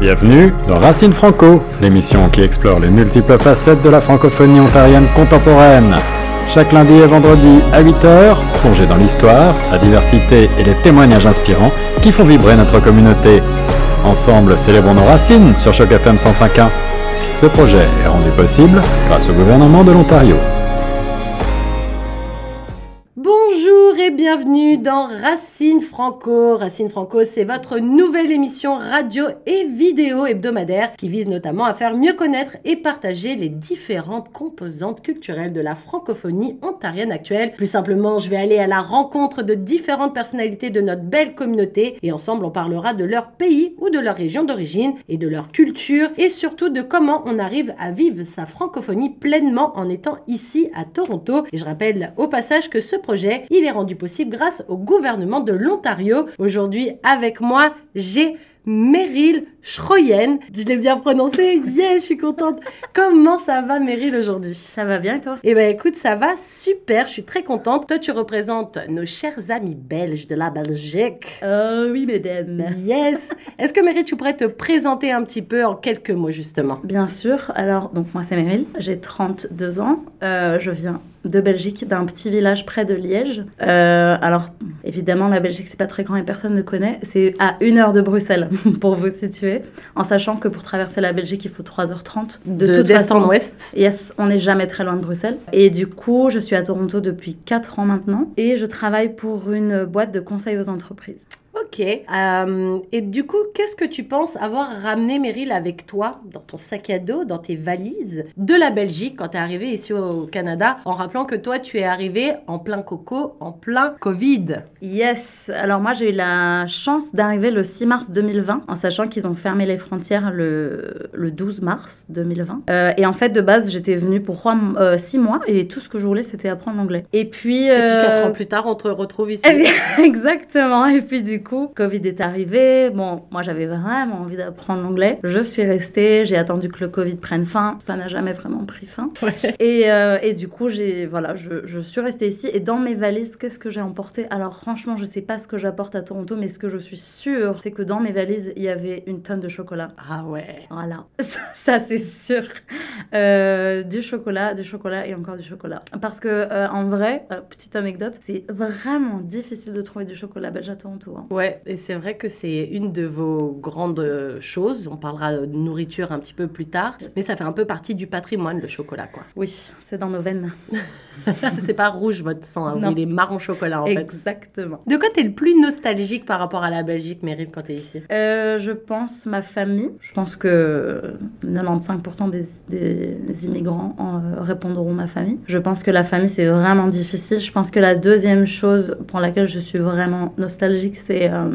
Bienvenue dans Racine Franco, l'émission qui explore les multiples facettes de la francophonie ontarienne contemporaine. Chaque lundi et vendredi à 8h, plongez dans l'histoire, la diversité et les témoignages inspirants qui font vibrer notre communauté. Ensemble, célébrons nos racines sur Choc FM 105.1. Ce projet est rendu possible grâce au gouvernement de l'Ontario. Bienvenue dans Racine Franco. Racine Franco, c'est votre nouvelle émission radio et vidéo hebdomadaire qui vise notamment à faire mieux connaître et partager les différentes composantes culturelles de la francophonie ontarienne actuelle. Plus simplement, je vais aller à la rencontre de différentes personnalités de notre belle communauté et ensemble on parlera de leur pays ou de leur région d'origine et de leur culture et surtout de comment on arrive à vivre sa francophonie pleinement en étant ici à Toronto. Et je rappelle au passage que ce projet il est rendu possible grâce au gouvernement de l'Ontario. Aujourd'hui, avec moi, j'ai Meryl Schroyen. Je l'ai bien prononcé. Yes, je suis contente. Comment ça va, Meryl, aujourd'hui? Ça va bien, toi? Eh ben, écoute, ça va super. Je suis très contente. Toi, tu représentes nos chers amis belges de la Belgique. Oh oui, mesdames. Yes. Est-ce que Meryl, tu pourrais te présenter un petit peu en quelques mots, justement? Bien sûr. Alors, donc moi, c'est Meryl. J'ai 32 ans. Euh, je viens de Belgique, d'un petit village près de Liège. Euh, alors, évidemment, la Belgique, c'est pas très grand et personne ne connaît. C'est à une heure de Bruxelles, pour vous situer. En sachant que pour traverser la Belgique, il faut 3h30. De, de toute façon, en ouest. Yes, on n'est jamais très loin de Bruxelles. Et du coup, je suis à Toronto depuis 4 ans maintenant. Et je travaille pour une boîte de conseil aux entreprises. Ok. Euh, et du coup, qu'est-ce que tu penses avoir ramené Meryl avec toi dans ton sac à dos, dans tes valises de la Belgique quand tu es arrivé ici au Canada, en rappelant que toi, tu es arrivé en plein coco, en plein Covid? Yes. Alors moi, j'ai eu la chance d'arriver le 6 mars 2020, en sachant qu'ils ont fermé les frontières le, le 12 mars 2020. Euh, et en fait, de base, j'étais venue pour 6 euh, mois et tout ce que je voulais, c'était apprendre l'anglais. Et puis... Et puis 4 ans plus tard, on te retrouve ici. Exactement. Et puis du coup, Covid est arrivé. Bon, moi, j'avais vraiment envie d'apprendre l'anglais. Je suis restée, j'ai attendu que le Covid prenne fin. Ça n'a jamais vraiment pris fin. Ouais. Et, euh, et, du coup, j'ai, voilà, je, je, suis restée ici. Et dans mes valises, qu'est-ce que j'ai emporté? Alors, franchement, je sais pas ce que j'apporte à Toronto, mais ce que je suis sûre, c'est que dans mes valises, il y avait une tonne de chocolat. Ah ouais. Voilà. Ça, c'est sûr. Euh, du chocolat, du chocolat et encore du chocolat. Parce que, euh, en vrai, petite anecdote, c'est vraiment difficile de trouver du chocolat belge à Toronto. Hein. Ouais, et c'est vrai que c'est une de vos grandes choses. On parlera de nourriture un petit peu plus tard, mais ça fait un peu partie du patrimoine, le chocolat, quoi. Oui, c'est dans nos veines. c'est pas rouge votre sang, hein, il est marron chocolat en fait. Exactement. De quoi t'es le plus nostalgique par rapport à la Belgique, Meryl, quand t'es ici? Euh, Je pense ma famille. Je pense que 95% des, des, immigrants en, euh, répondront ma famille. Je pense que la famille, c'est vraiment difficile. Je pense que la deuxième chose pour laquelle je suis vraiment nostalgique, c'est euh,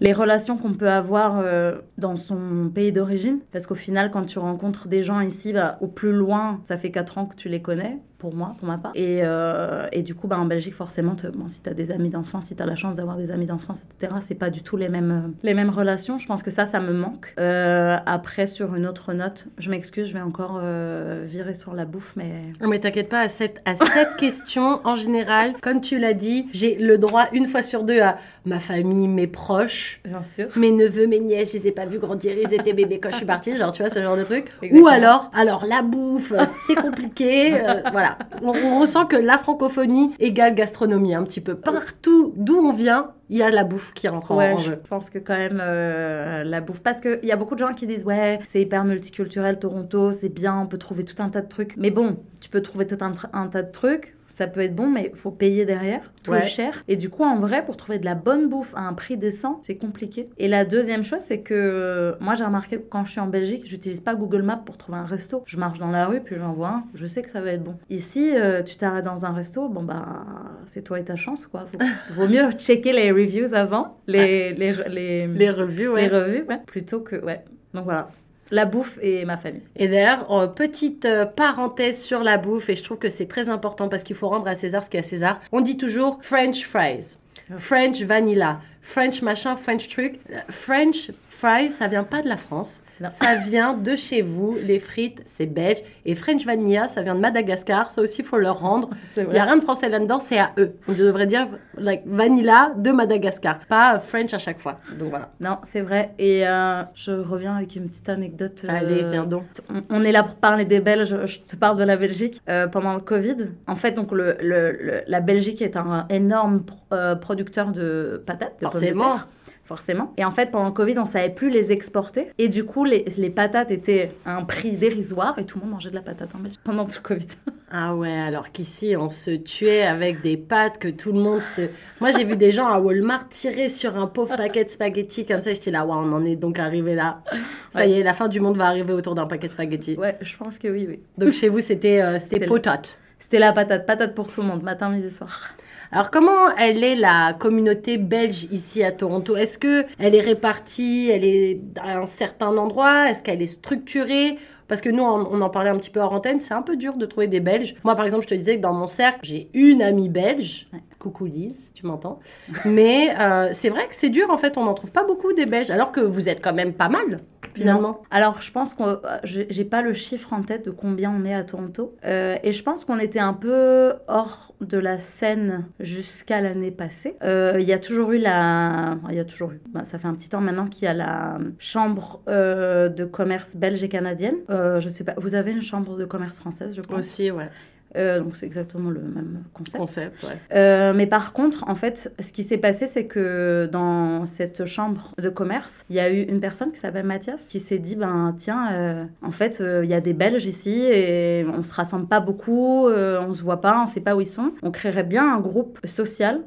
les relations qu'on peut avoir euh, dans son pays d'origine. Parce qu'au final, quand tu rencontres des gens ici, bah, au plus loin, ça fait 4 ans que tu les connais pour moi, pour ma part. Et, euh, et du coup, bah, en Belgique, forcément, te, bon, si tu as des amis d'enfance, si tu as la chance d'avoir des amis d'enfance, etc., c'est pas du tout les mêmes, les mêmes relations. Je pense que ça, ça me manque. Euh, après, sur une autre note, je m'excuse, je vais encore euh, virer sur la bouffe, mais... Mais t'inquiète pas, à cette, à cette question, en général, comme tu l'as dit, j'ai le droit une fois sur deux à ma famille, mes proches, Bien sûr. mes neveux, mes nièces, je les ai pas vus grandir, ils étaient bébés quand je suis partie, genre, tu vois, ce genre de truc. Exactement. Ou alors, alors la bouffe, c'est compliqué, voilà. On, on, ressent que la francophonie égale gastronomie un petit peu. Partout d'où on vient, il y a la bouffe qui rentre ouais, en jeu. Je pense que quand même euh, la bouffe. Parce qu'il y a beaucoup de gens qui disent Ouais, c'est hyper multiculturel Toronto, c'est bien, on peut trouver tout un tas de trucs. Mais bon, tu peux trouver tout un, un tas de trucs. Ça peut être bon, mais il faut payer derrière. Tout Ouais. cher. Et du coup, en vrai, pour trouver de la bonne bouffe à un prix décent, c'est compliqué. Et la deuxième chose, c'est que euh, moi, j'ai remarqué que quand je suis en Belgique, j'utilise pas Google Maps pour trouver un resto. Je marche dans la rue, puis j'en vois un. Je sais que ça va être bon. Ici, euh, tu t'arrêtes dans un resto, bon, bah, c'est toi et ta chance, quoi. Vaut, mieux checker les reviews avant, les, les, les, Les revues, ouais. les revues, ouais, plutôt que. Ouais. Donc voilà. La bouffe et ma famille. Et d'ailleurs, petite euh, parenthèse sur la bouffe, et je trouve que c'est très important parce qu'il faut rendre à César ce qui est à César. On dit toujours French fries, French vanilla, French machin, French truc. French fries, ça vient pas de la France. Non. Ça vient de chez vous. Les frites, c'est belge. Et French vanilla, ça vient de Madagascar. Ça aussi, il faut leur rendre. Il n'y a rien de français là-dedans, c'est à eux. On devrait dire like, vanilla de Madagascar, pas French à chaque fois. Donc voilà. Non, c'est vrai. Et euh, je reviens avec une petite anecdote. euh, Allez, viens donc. on- On est là pour parler des Belges. Je te parle de la Belgique. Euh, pendant le Covid, en fait, donc le, le- le- la Belgique est un énorme pro- euh, producteur de patates. de pommes de Forcément. terre. Forcément. Et en fait, pendant le Covid, on savait plus les exporter. Et du coup, les, les patates étaient à un prix dérisoire et tout le monde mangeait de la patate en Belgique pendant tout le Covid. Ah ouais, alors qu'ici, on se tuait avec des pâtes que tout le monde se... Moi, j'ai vu des gens à Walmart tirer sur un pauvre paquet de spaghettis comme ça. J'étais là, waouh, on en est donc arrivé là. Ça Ouais. y est, la fin du monde va arriver autour d'un paquet de spaghettis. Ouais, je pense que oui, oui. Donc chez vous, c'était euh, c'était potate. C'était la patate, patate pour tout le monde, matin, midi, soir. Alors comment elle est la communauté belge ici à Toronto? Est-ce que elle est répartie, elle est à un certain endroit? Est-ce qu'elle est structurée? Parce que nous, on en parlait un petit peu hors antenne, c'est un peu dur de trouver des Belges. Moi, par exemple, je te disais que dans mon cercle, j'ai une amie belge. Ouais. Coucou Lise, tu m'entends? Mais euh, c'est vrai que c'est dur, en fait, on n'en trouve pas beaucoup des Belges, alors que vous êtes quand même pas mal, finalement. Non. Alors, je pense euh, J'ai pas le chiffre en tête de combien on est à Toronto. Euh, et je pense qu'on était un peu hors de la scène jusqu'à l'année passée. Euh, Il y a toujours eu la. Il y a toujours eu. bah, ça fait un petit temps maintenant qu'il y a la chambre euh, de commerce belge et canadienne. Je sais pas. Vous avez une chambre de commerce française, je pense? Aussi, ouais. Euh, donc, c'est exactement le même concept. Concept, ouais. Euh, mais par contre, en fait, ce qui s'est passé, c'est que dans cette chambre de commerce, il y a eu une personne qui s'appelle Mathias qui s'est dit, ben tiens, euh, en fait, il y a des Belges ici et on se rassemble pas beaucoup, on se voit pas, on sait pas où ils sont. On créerait bien un groupe social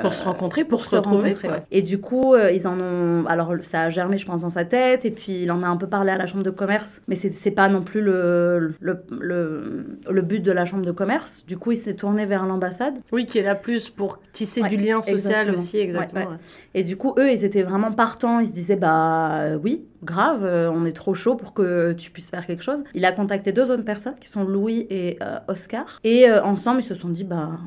Pour se rencontrer, pour, se se retrouver. rencontrer, ouais. Et du coup, ils en ont. Alors, ça a germé, je pense, dans sa tête. Et puis, il en a un peu parlé à la chambre de commerce. Mais c'est c'est pas non plus le, le, le, le but de la chambre de commerce. Du coup, il s'est tourné vers l'ambassade. Oui, qui est là plus pour tisser Ouais, du lien social exactement. aussi, exactement. Ouais, ouais. ouais. Et du coup, eux, ils étaient vraiment partants. Ils se disaient, bah euh, oui, grave, euh, on est trop chaud pour que tu puisses faire quelque chose. Il a contacté deux autres personnes qui sont Louis et euh, Oscar. Et euh, ensemble, ils se sont dit, bah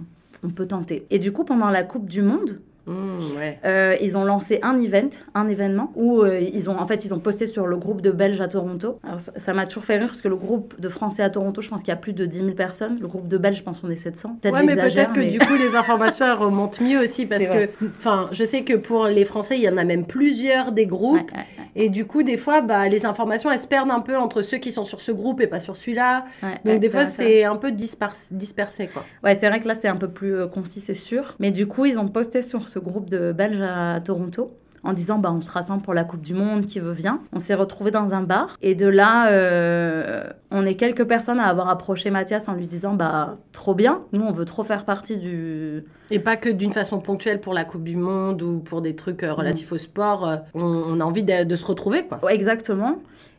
on peut tenter. Et du coup, pendant la Coupe du Monde, Mmh, ouais. euh, ils ont lancé un event, un événement où euh, ils ont en fait ils ont posté sur le groupe de Belges à Toronto. Alors ça m'a toujours fait rire parce que le groupe de Français à Toronto, je pense qu'il y a plus de 10 000 personnes. Le groupe de Belges, je pense qu'on est 700. Peut-être Ouais, mais j'exagère, peut-être que du coup, les informations, elles remontent mieux aussi parce que, enfin, je sais que pour les Français, il y en a même plusieurs des groupes. Ouais. Et du coup, des fois, bah, les informations, elles se perdent un peu entre ceux qui sont sur ce groupe et pas sur celui-là. Donc, des fois, c'est c'est un peu dispar- dispersé, quoi. Ouais, c'est vrai que là, c'est un peu plus euh, concis, c'est sûr. Mais du coup, ils ont posté sur ce groupe de Belges à Toronto en disant bah, on se rassemble pour la Coupe du Monde, qui veut vient. On s'est retrouvés dans un bar. Et de là, euh, on est quelques personnes à avoir approché Mathias en lui disant bah trop bien, nous, on veut trop faire partie du. Et pas que d'une façon ponctuelle pour la Coupe du Monde ou pour des trucs euh, relatifs au sport. euh, on, on a envie de, de se retrouver, quoi. Ouais, exactement.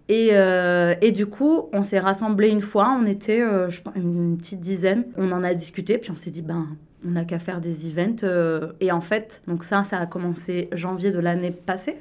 Et, euh, et du coup, on s'est rassemblés une fois, on était euh, je pense, une petite dizaine. On en a discuté, puis on s'est dit, ben, on n'a qu'à faire des events. euh, et en fait, donc ça, ça a commencé janvier de l'année passée.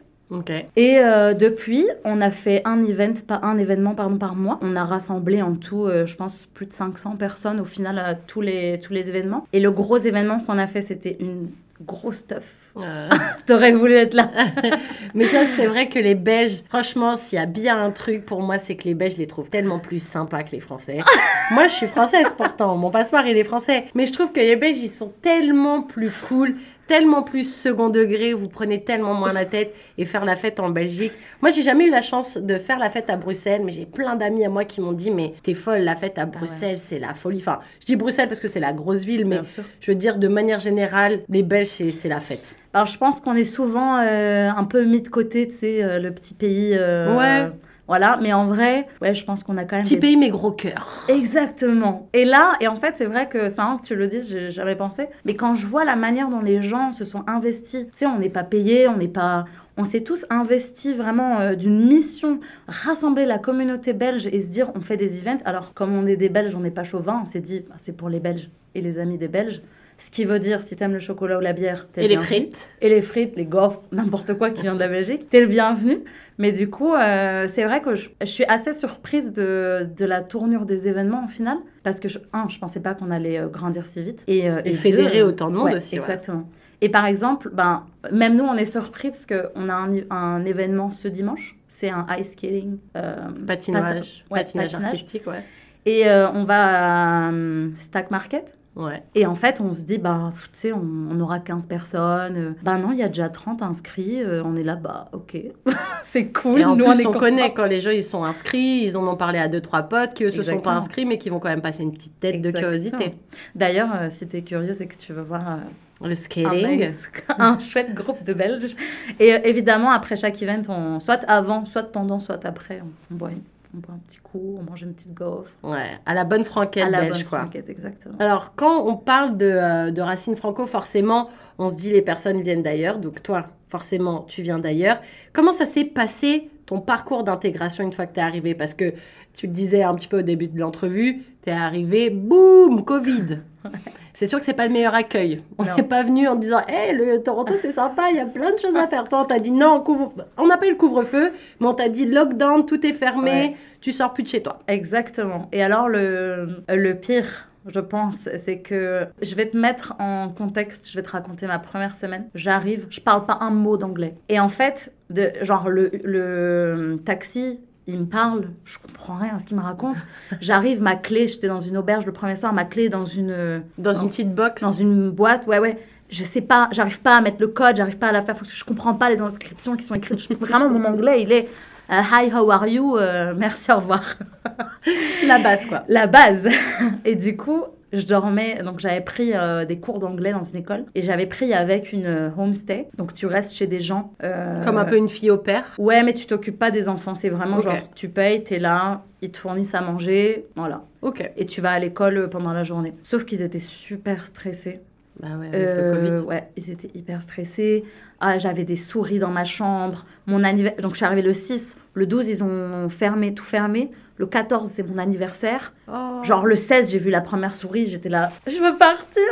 Et euh, depuis, on a fait un event, pas un événement pardon, par mois. On a rassemblé en tout, euh, je pense, plus de 500 personnes au final à tous les, tous les événements. Et le gros événement qu'on a fait, c'était une grosse stuff. Euh, T'aurais voulu être là. Mais ça, c'est vrai que les Belges, franchement, s'il y a bien un truc pour moi, c'est que les Belges, je les trouve tellement plus sympas que les Français. moi, je suis française pourtant, mon passeport, il est français. Mais je trouve que les Belges, ils sont tellement plus cool, tellement plus second degré, vous prenez tellement moins la tête et faire la fête en Belgique. Moi, j'ai jamais eu la chance de faire la fête à Bruxelles, mais j'ai plein d'amis à moi qui m'ont dit, mais t'es folle, la fête à Bruxelles, c'est la folie. Enfin, je dis Bruxelles parce que c'est la grosse ville, mais je veux dire, de manière générale, les Belges, c'est la fête. Alors, je pense qu'on est souvent euh, un peu mis de côté, tu sais, euh, le petit pays. euh, Ouais. Voilà, mais en vrai, ouais, je pense qu'on a quand même. Petit des- pays, mais gros cœur. Exactement. Et là, et en fait, c'est vrai que c'est marrant que tu le dises, j'ai jamais pensé. Mais quand je vois la manière dont les gens se sont investis, tu sais, on n'est pas payé, on n'est pas. On s'est tous investis vraiment d'une mission, rassembler la communauté belge et se dire on fait des events. Alors, comme on est des Belges, on n'est pas chauvin, on s'est dit bah, c'est pour les Belges et les amis des Belges. Ce qui veut dire, si t'aimes le chocolat ou la bière, t'es Et les frites. Et les frites, les gaufres, n'importe quoi qui vient de la Belgique, t'es le bienvenu. Mais du coup, euh, c'est vrai que je, je suis assez surprise de, de la tournure des événements au final. Parce que, je, un, je pensais pas qu'on allait euh, grandir si vite. Et, euh, Et deux, fédérer euh, autant de monde ouais, aussi, ouais. Exactement. Et par exemple, ben, même nous, on est surpris parce qu'on a un, un événement ce dimanche. C'est un ice skating. euh, Patinage, pat- ouais, patinage patinage. artistique, ouais. Et on va à Stack Market. Ouais. Et en fait, on se dit, bah, tu sais, on, on aura 15 personnes. Bah non, il y a déjà 30 inscrits. Euh, on est là, bah, ok. c'est cool. Et en Nous, plus, on contents. connaît quand les gens ils sont inscrits, ils en ont parlé à deux trois potes qui eux se sont pas inscrits mais qui vont quand même passer une petite tête de curiosité. D'ailleurs, euh, si t'es curieuse et que tu veux voir euh, Le un, nice- un chouette groupe de Belges. Et euh, évidemment, après chaque event, on, soit avant, soit pendant, soit après, on, on boit, on boit un petit coup, on mange une petite gaufre. Ouais, à la bonne franquette à la belge bonne quoi. franquette, exactement. Alors, quand on parle de, euh, de racines franco, forcément, on se dit les personnes viennent d'ailleurs. Donc, toi, forcément, tu viens d'ailleurs. Comment ça s'est passé ton parcours d'intégration une fois que tu es arrivé? Parce que tu le disais un petit peu au début de l'entrevue, tu es arrivé, boum, Covid. C'est sûr que c'est pas le meilleur accueil. On n'est pas venu en disant, hé, le Toronto, c'est sympa, il y a plein de choses à faire. Toi, on t'a dit non, couvre... on n'a pas eu le couvre-feu, mais on t'a dit lockdown, tout est fermé, Ouais. tu sors plus de chez toi. Exactement. Et alors, le, le pire, je pense, c'est que je vais te mettre en contexte, je vais te raconter ma première semaine. J'arrive, je parle pas un mot d'anglais. Et en fait, de, genre, le, le taxi. Il me parle, je comprends rien à ce qu'il me raconte. J'arrive, ma clé, j'étais dans une auberge le premier soir, ma clé est dans une, Dans Dans- une petite box. dans une boîte, ouais, ouais. Je sais pas, j'arrive pas à mettre le code, j'arrive pas à la faire, je comprends pas les inscriptions qui sont écrites. Je- Vraiment, mon anglais, il est euh, Hi, how are you? Euh, merci, au revoir. La base, quoi. La base. Et du coup, je dormais, donc j'avais pris euh, des cours d'anglais dans une école, et j'avais pris avec une euh, homestay. Donc tu restes chez des gens. euh, Comme un peu une fille au père. Ouais, mais tu t'occupes pas des enfants, c'est vraiment genre, tu payes, t'es là, ils te fournissent à manger, voilà. Ok. Et tu vas à l'école pendant la journée. Sauf qu'ils étaient super stressés. Bah ouais, avec le Covid. Ouais, ils étaient hyper stressés. Ah, j'avais des souris dans ma chambre. Mon anniversaire. Donc, je suis arrivée le 6. Le 12, ils ont fermé, tout fermé. Le 14, c'est mon anniversaire. Oh. Genre, le 16, j'ai vu la première souris. J'étais là, je veux partir.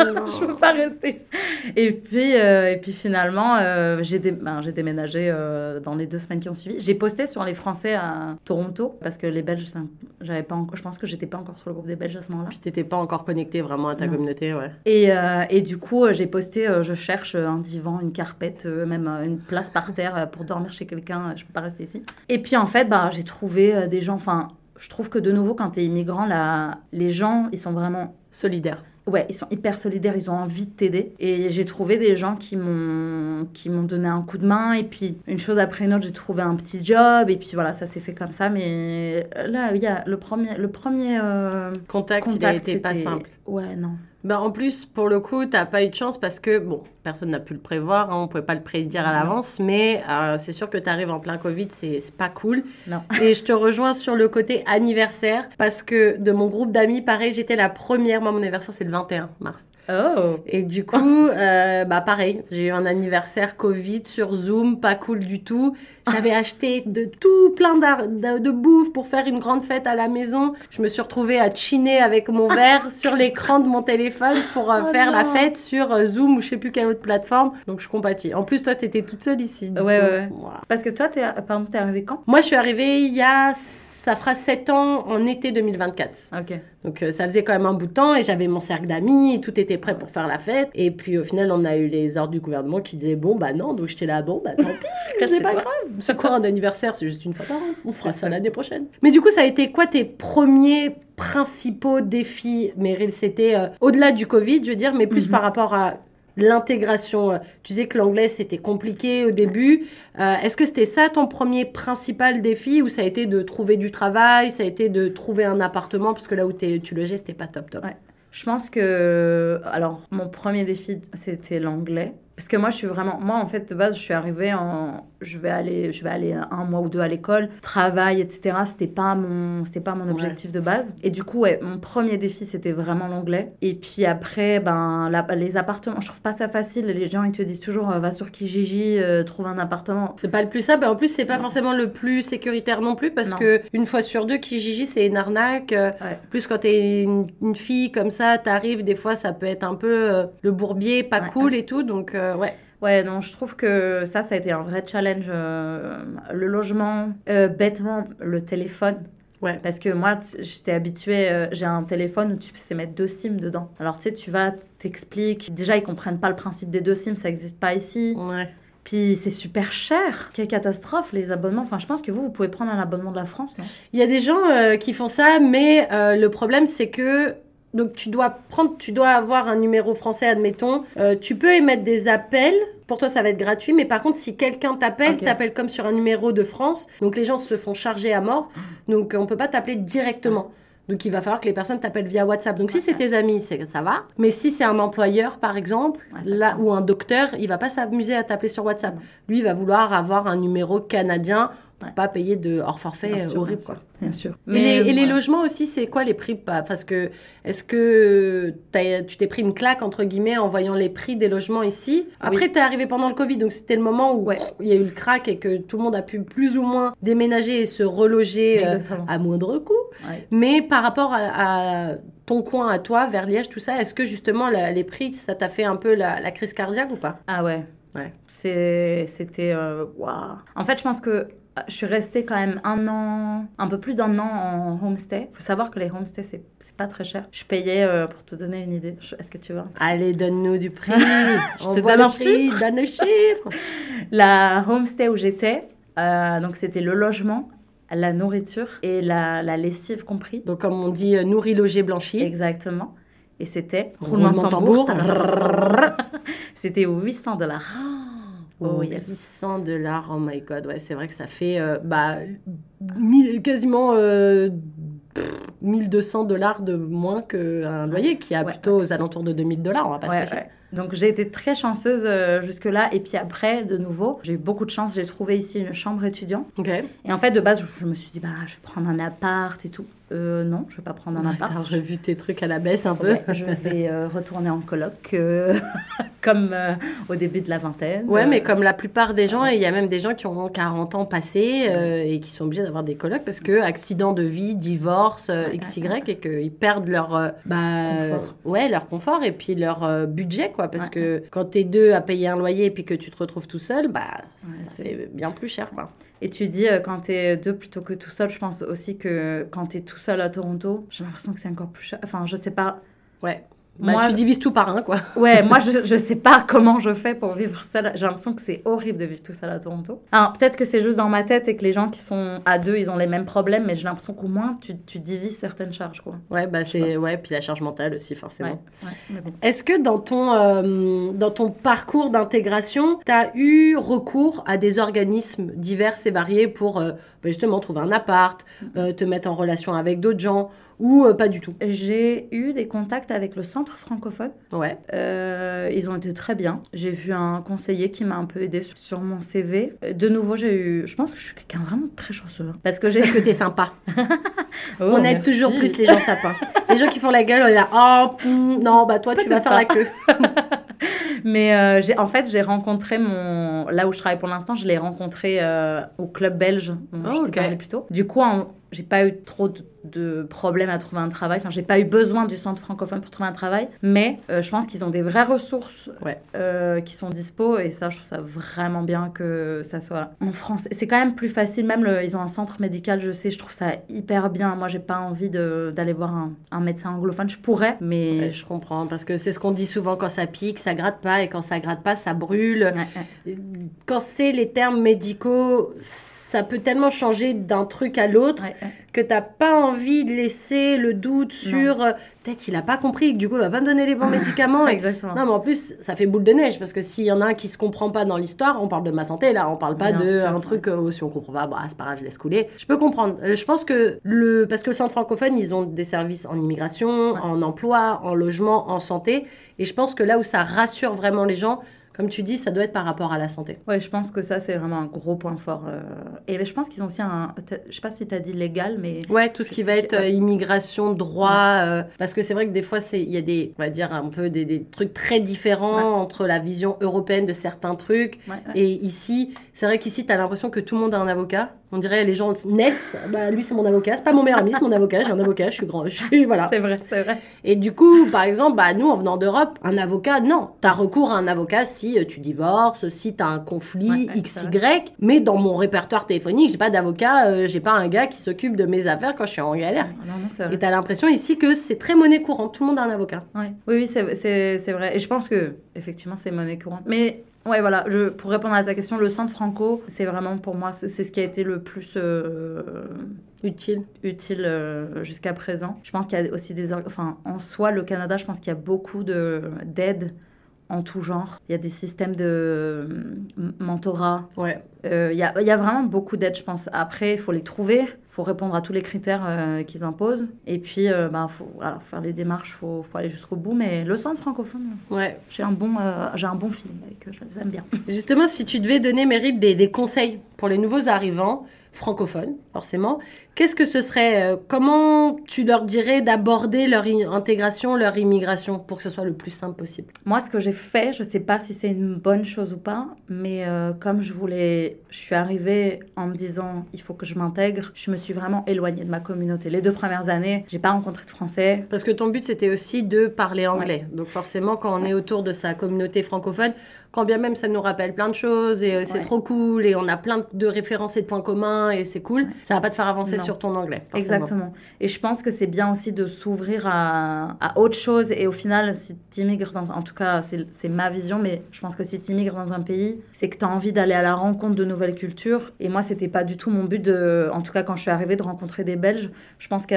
Oh non. je veux pas rester. Et puis, euh, et puis finalement, euh, j'ai dé- ben, déménagé euh, dans les deux semaines qui ont suivi. J'ai posté sur les Français à Toronto parce que les Belges, j'avais pas encore. Je pense que j'étais pas encore sur le groupe des Belges à ce moment-là. Puis t'étais pas encore connecté vraiment à ta Non. communauté, ouais. Et, et du coup, j'ai posté, je cherche un divan, une carpette, euh, même euh, une place par terre euh, pour dormir chez quelqu'un. Je peux pas rester ici. Et puis en fait, bah, j'ai trouvé des gens. Enfin, je trouve que de nouveau, quand tu es immigrant, là, les gens, ils sont vraiment. Solidaire. Ouais, ils sont hyper solidaires, ils ont envie de t'aider. Et j'ai trouvé des gens qui m'ont qui m'ont donné un coup de main. Et puis, une chose après une autre, j'ai trouvé un petit job. Et puis voilà, ça s'est fait comme ça. Mais là, il y a le premier, le premier euh, Contact, il a contact, été pas simple. Ouais, non. Bah, en plus, pour le coup, t'as pas eu de chance parce que, bon, personne n'a pu le prévoir, hein, on pouvait pas le prédire à l'avance, mais euh, c'est sûr que t'arrives en plein Covid, c'est pas cool. Non. Et je te rejoins sur le côté anniversaire parce que de mon groupe d'amis, pareil, j'étais la première. Moi, mon anniversaire, c'est le 21 mars. Oh! Et du coup, euh, bah pareil, j'ai eu un anniversaire Covid sur Zoom, pas cool du tout. J'avais acheté de tout plein de, de bouffe pour faire une grande fête à la maison. Je me suis retrouvée à chiner avec mon verre sur l'écran de mon téléphone pour euh, Oh faire la fête sur euh, Zoom ou je sais plus quelle autre plateforme. Donc je compatis. En plus, toi, t'étais toute seule ici. Ouais, coup. ouais. Voilà. Parce que toi, t'es, pardon, t'es arrivé quand? Moi, je suis arrivée il y a, ça fera 7 ans en été 2024. Ok. Donc euh, ça faisait quand même un bout de temps et j'avais mon cercle d'amis, et tout était prêt pour faire la fête. Et puis au final, on a eu les ordres du gouvernement qui disaient bon bah non, donc j'étais là bon bah tant pis, c'est pas toi. grave. C'est quoi un anniversaire? C'est juste une fois par an. On fera ça. l'année prochaine. Mais du coup, ça a été quoi tes premiers principaux défis, Meryl C'était euh, au-delà du Covid, je veux dire, mais plus Mhm. par rapport à l'intégration. Tu disais que l'anglais c'était compliqué au début. Euh, Est-ce que c'était ça ton premier principal défi ou ça a été de trouver du travail, ça a été de trouver un appartement? Parce que là où t'es- tu logeais c'était pas top top. Ouais. Je pense que. Alors, mon premier défi, c'était l'anglais. Parce que moi, je suis vraiment. Moi, en fait, de base, je suis arrivée en. Je vais aller, je vais aller un mois ou deux à l'école, travail, etc. C'était pas mon, c'était pas mon objectif de base. Et du coup, ouais, mon premier défi, c'était vraiment l'anglais. Et puis après, ben, la- les appartements, je trouve pas ça facile. Les gens, ils te disent toujours, euh, va sur Kijiji, euh, trouve un appartement. C'est pas le plus simple et en plus c'est pas Non. forcément le plus sécuritaire non plus parce Non. que une fois sur deux Kijiji c'est une arnaque. Euh, Ouais. Plus quand t'es une, une fille comme ça, t'arrives des fois ça peut être un peu euh, le bourbier, pas cool et tout donc euh, ouais. Ouais, non, je trouve que ça, ça a été un vrai challenge. euh, le logement, euh, bêtement, le téléphone. Ouais. Parce que moi, j'étais habituée, euh, j'ai un téléphone où tu sais mettre deux SIM dedans. Alors, tu sais, tu vas, t'expliques. Déjà, ils comprennent pas le principe des deux SIM, ça n'existe pas ici. Ouais. Puis, c'est super cher. Quelle catastrophe, les abonnements. Enfin, je pense que vous, vous pouvez prendre un abonnement de la France, non? Il y a des gens euh, qui font ça, mais euh, le problème c'est que donc tu dois prendre, tu dois avoir un numéro français, admettons. Euh, tu peux émettre des appels. Pour toi, ça va être gratuit, mais par contre, si quelqu'un t'appelle, Ok. t'appelle comme sur un numéro de France. Donc les gens se font charger à mort. Donc on peut pas t'appeler directement. Donc il va falloir que les personnes t'appellent via WhatsApp. Donc si c'est tes amis, c'est ça va. Mais si c'est un employeur par exemple, Ouais, là ou un docteur, il va pas s'amuser à t'appeler sur WhatsApp. Lui, il va vouloir avoir un numéro canadien pour Ouais. pas payer de hors forfait Bien euh, sûr, horrible bien quoi. sûr, Bien sûr. Et, les, et les ouais. logements aussi, c'est quoi les prix pa- Parce que est-ce que tu t'es pris une claque entre guillemets en voyant les prix des logements ici? Après, Oui. t'es arrivé pendant le Covid, donc c'était le moment où Ouais. il y a eu le crack et que tout le monde a pu plus ou moins déménager et se reloger euh, à moindre coût. Mais par rapport à, à ton coin à toi, vers Liège, tout ça, est-ce que justement la- les prix, ça t'a fait un peu la, la crise cardiaque ou pas? Ah ouais. Ouais. C'était. euh, waouh. En fait, je pense que je suis restée quand même un an, un peu plus d'un an en homestay. faut savoir que les homestays, c'est, c'est pas très cher. Je payais, euh, pour te donner une idée, je- est-ce que tu vois? Allez, donne-nous du prix. Je On te donne le un prix, donne le chiffre. La homestay où j'étais, euh, donc c'était le logement, la nourriture et la, la lessive compris. Donc comme on dit, euh, nourri, logé, blanchi. Exactement. Et c'était Roulement de tambour. c'était 800 dollars. Oh, Oh, yes. 800 dollars, oh my god, ouais, c'est vrai que ça fait euh, bah, mille- quasiment euh, pff, 1200 dollars de moins qu'un loyer qui a Ouais, plutôt aux alentours de 2000 dollars, on va pas se cacher. Donc j'ai été très chanceuse euh, jusque-là. Et puis après, de nouveau, j'ai eu beaucoup de chance. J'ai trouvé ici une chambre étudiant. Ok. Et en fait, de base, je me suis dit, bah, je vais prendre un appart et tout. Euh, non, je vais pas prendre un Ouais, appart. T'as revu tes trucs à la baisse un peu. Ouais, je vais euh, retourner en coloc, euh, comme au début de la vingtaine. Ouais, mais comme la plupart des gens, et il y a même des gens qui ont 40 ans passés et qui sont obligés d'avoir des colocs parce que accident de vie, divorce, XY, et qu'ils perdent leur, bah, Confort. ouais, leur confort et puis leur budget, quoi. Parce Ouais, que quand t'es deux à payer un loyer et puis que tu te retrouves tout seul, bah, ça c'est- fait bien plus cher, quoi. Et tu dis, euh, quand t'es deux plutôt que tout seul, je pense aussi que quand t'es tout seul à Toronto, j'ai l'impression que c'est encore plus cher. Enfin, je sais pas. Ouais. Bah, Moi, tu divises tout par un, quoi. Ouais, moi, je, je sais pas comment je fais pour vivre seule. J'ai l'impression que c'est horrible de vivre tout seul à Toronto. Alors, peut-être que c'est juste dans ma tête et que les gens qui sont à deux, ils ont les mêmes problèmes, mais j'ai l'impression qu'au moins, tu, tu divises certaines charges, quoi. Ouais, bah, c'est, ouais, puis la charge mentale aussi, forcément. Ouais, ouais, mais bon. Est-ce que dans ton, euh, dans ton parcours d'intégration, tu as eu recours à des organismes divers et variés pour euh, bah, justement trouver un appart, euh, te mettre en relation avec d'autres gens ou euh, pas du tout J'ai eu des contacts avec le centre francophone. Ouais. Euh, ils ont été très bien. J'ai vu un conseiller qui m'a un peu aidé sur, sur mon CV. Euh, De nouveau, j'ai eu. Je pense que je suis quelqu'un vraiment très chanceux. hein. Parce que j'ai. Parce que t'es sympa. Oh, on aide merci. toujours plus les gens sapins. les gens qui font la gueule, on est là, oh, hmm, non, bah toi, tu vas faire la queue. Mais euh, j'ai, en fait, j'ai rencontré mon. Là où je travaille pour l'instant, je l'ai rencontré euh, au club belge dont Oh, je t'ai ok. parlé plus tôt. Du coup, en- j'ai pas eu trop de, de problèmes à trouver un travail. Enfin, j'ai pas eu besoin du centre francophone pour trouver un travail. Mais euh, je pense qu'ils ont des vraies ressources Ouais. euh, qui sont dispo. Et ça, je trouve ça vraiment bien que ça soit en France. Et c'est quand même plus facile. Même, le- ils ont un centre médical, je sais, je trouve ça hyper bien. Moi, j'ai pas envie d'aller voir un, un médecin anglophone. Je pourrais, mais. Ouais, je comprends, parce que c'est ce qu'on dit souvent quand ça pique, ça gratte pas, et quand ça gratte pas, ça brûle. Ouais. Quand c'est les termes médicaux, ça peut tellement changer d'un truc à l'autre. Que t'as pas envie de laisser le doute sur euh, peut-être il a pas compris, que du coup il va pas me donner les bons médicaments. Exactement. Non, mais en plus, ça fait boule de neige parce que s'il y en a un qui se comprend pas dans l'histoire, on parle de ma santé là, on parle pas Bien de sûr, un ouais. truc euh, où si on comprend pas, bah c'est pas grave, je laisse couler. Je peux comprendre. Euh, je pense que le parce que le centre francophone, ils ont des services en immigration, en emploi, en logement, en santé, et je pense que là où ça rassure vraiment les gens, comme tu dis, ça doit être par rapport à la santé. Ouais, je pense que ça, c'est vraiment un gros point fort. euh. Et je pense qu'ils ont aussi un. Je sais pas si tu as dit légal, mais. Ouais, tout ce qui va être euh, immigration, droit, euh, parce que c'est vrai que des fois, il y a des, on va dire un peu des, des trucs très différents Ouais. entre la vision européenne de certains trucs Ouais, et ici, c'est vrai qu'ici, tu as l'impression que tout le monde a un avocat. On dirait les gens naissent, bah lui c'est mon avocat, c'est pas mon meilleur ami, c'est mon avocat, j'ai un avocat, je suis grand, je suis voilà. C'est vrai, c'est vrai. Et du coup, par exemple, bah nous en venant d'Europe, un avocat, non, t'as recours à un avocat si si euh, tu divorces, si tu as un conflit Ouais, ouais, X, c'est Y. Mais dans mon répertoire téléphonique, j'ai pas d'avocat, euh, j'ai pas un gars qui s'occupe de mes affaires quand je suis en galère. Non, non, c'est vrai. Et t'as l'impression ici que c'est très monnaie courante, tout le monde a un avocat. Ouais. Oui, oui, c'est- vrai. Et je pense que, effectivement, c'est monnaie courante. Mais, ouais, voilà, je, pour répondre à ta question, le centre franco, c'est vraiment pour moi, c'est ce qui a été le plus euh, Utile. utile euh, jusqu'à présent. Je pense qu'il y a aussi des. Enfin, en soi, le Canada, je pense qu'il y a beaucoup de- d'aides en tout genre. Il y a des systèmes de euh, mentorat. Ouais. Euh, Il y, a, il y a vraiment beaucoup d'aides, je pense. Après, il faut les trouver. Il faut répondre à tous les critères euh, qu'ils imposent. Et puis, il bah, faut voilà, faire les démarches, il faut, faut aller jusqu'au bout. Mais le centre francophone, Ouais. j'ai un, bon, euh, j'ai un bon feeling avec eux, je les aime bien. Justement, si tu devais donner, Mérite, des, des conseils pour les nouveaux arrivants, francophones, forcément, qu'est-ce que ce serait euh, Comment tu leur dirais d'aborder leur intégration, leur immigration, pour que ce soit le plus simple possible? Moi, ce que j'ai fait, je sais pas si c'est une bonne chose ou pas, mais euh, comme je voulais, je suis arrivée en me disant il faut que je m'intègre, je me suis vraiment éloignée de ma communauté. Les deux premières années, j'ai pas rencontré de Français. Parce que ton but, c'était aussi de parler anglais. Donc forcément, quand on est autour de sa communauté francophone, quand bien même ça nous rappelle plein de choses et euh, c'est Ouais. trop cool et on a plein de références et de points communs et c'est cool, ça va pas te faire avancer Non. sur ton anglais. forcément. Exactement. Et je pense que c'est bien aussi de s'ouvrir à, à autre chose. Et au final, si tu immigres dans... En tout cas, c'est c'est ma vision, mais je pense que si tu immigres dans un pays, c'est que tu as envie d'aller à la rencontre de nouvelles cultures. Et moi, c'était pas du tout mon but, de, en tout cas quand je suis arrivée, de rencontrer des Belges. Je pense que